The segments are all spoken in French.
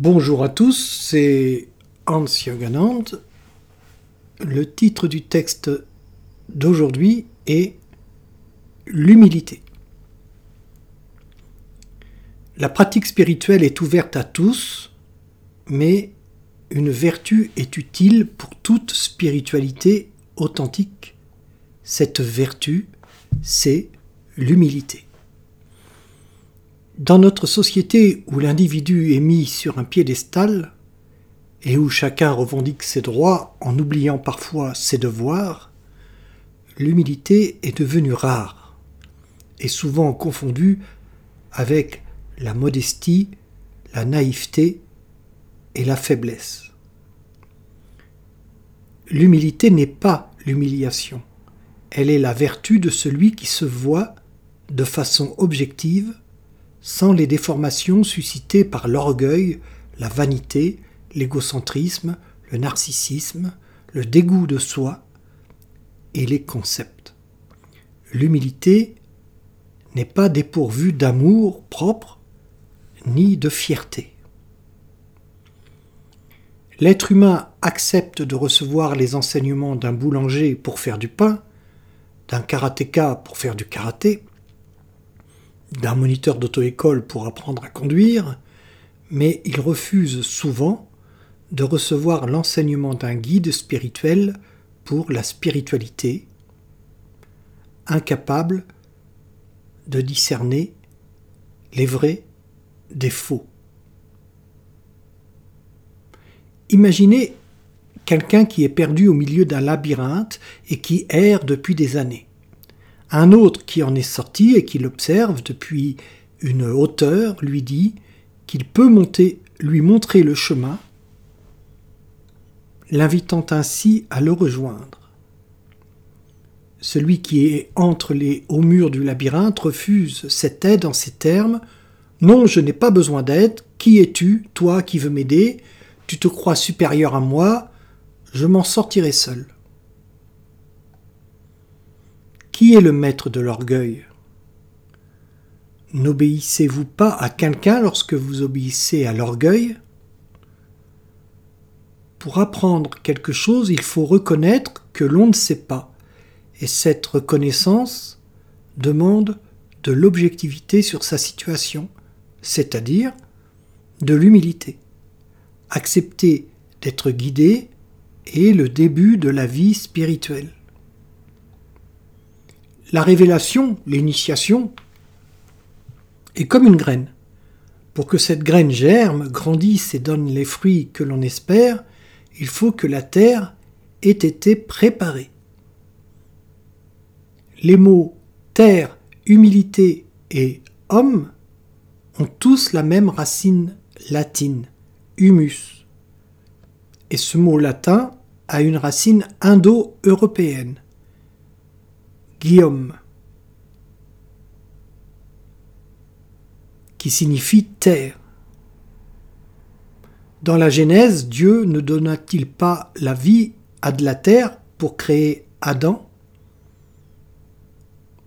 Bonjour à tous, c'est Hans Yoganand. Le titre du texte d'aujourd'hui est L'humilité. La pratique spirituelle est ouverte à tous, mais une vertu est utile pour toute spiritualité authentique. Cette vertu, c'est l'humilité. Dans notre société où l'individu est mis sur un piédestal, et où chacun revendique ses droits en oubliant parfois ses devoirs, l'humilité est devenue rare, et souvent confondue avec la modestie, la naïveté et la faiblesse. L'humilité n'est pas l'humiliation, elle est la vertu de celui qui se voit de façon objective sans les déformations suscitées par l'orgueil, la vanité, l'égocentrisme, le narcissisme, le dégoût de soi et les concepts. L'humilité n'est pas dépourvue d'amour propre ni de fierté. L'être humain accepte de recevoir les enseignements d'un boulanger pour faire du pain, d'un karatéka pour faire du karaté, d'un moniteur d'auto-école pour apprendre à conduire, mais il refuse souvent de recevoir l'enseignement d'un guide spirituel pour la spiritualité, incapable de discerner les vrais des faux. Imaginez quelqu'un qui est perdu au milieu d'un labyrinthe et qui erre depuis des années. Un autre qui en est sorti et qui l'observe depuis une hauteur lui dit qu'il peut monter, lui montrer le chemin, l'invitant ainsi à le rejoindre. Celui qui est entre les hauts murs du labyrinthe refuse cette aide en ces termes Non, je n'ai pas besoin d'aide. Qui es-tu, toi qui veux m'aider? Tu te crois supérieur à moi Je m'en sortirai seul. Qui est le maître de l'orgueil? N'obéissez-vous pas à quelqu'un lorsque vous obéissez à l'orgueil? Pour apprendre quelque chose, il faut reconnaître que l'on ne sait pas, et cette reconnaissance demande de l'objectivité sur sa situation, c'est-à-dire de l'humilité. Accepter d'être guidé est le début de la vie spirituelle. La révélation, l'initiation, est comme une graine. Pour que cette graine germe, grandisse et donne les fruits que l'on espère, il faut que la terre ait été préparée. Les mots terre, humilité et homme ont tous la même racine latine, humus. Et ce mot latin a une racine indo-européenne, Guillaume, qui signifie terre. Dans la Genèse, Dieu ne donna-t-il pas la vie à de la terre pour créer Adam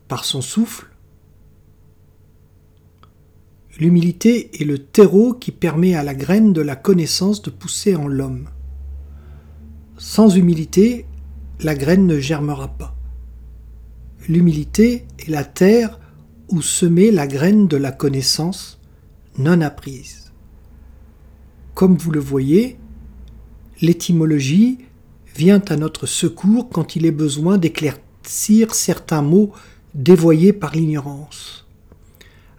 par son souffle? L'humilité est le terreau qui permet à la graine de la connaissance de pousser en l'homme. Sans humilité, la graine ne germera pas. L'humilité est la terre où semer la graine de la connaissance non apprise. Comme vous le voyez, l'étymologie vient à notre secours quand il est besoin d'éclaircir certains mots dévoyés par l'ignorance.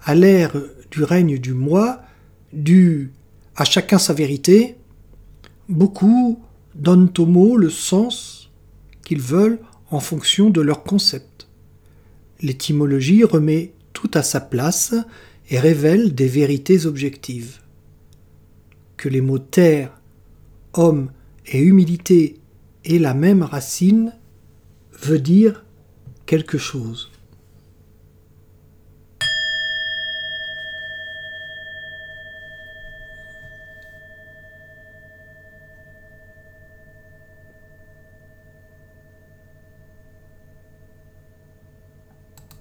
À l'ère du règne du moi, du à chacun sa vérité, beaucoup donnent aux mots le sens qu'ils veulent en fonction de leur concept l'étymologie remet tout à sa place et révèle des vérités objectives. Que les mots terre, homme et humilité aient la même racine veut dire quelque chose.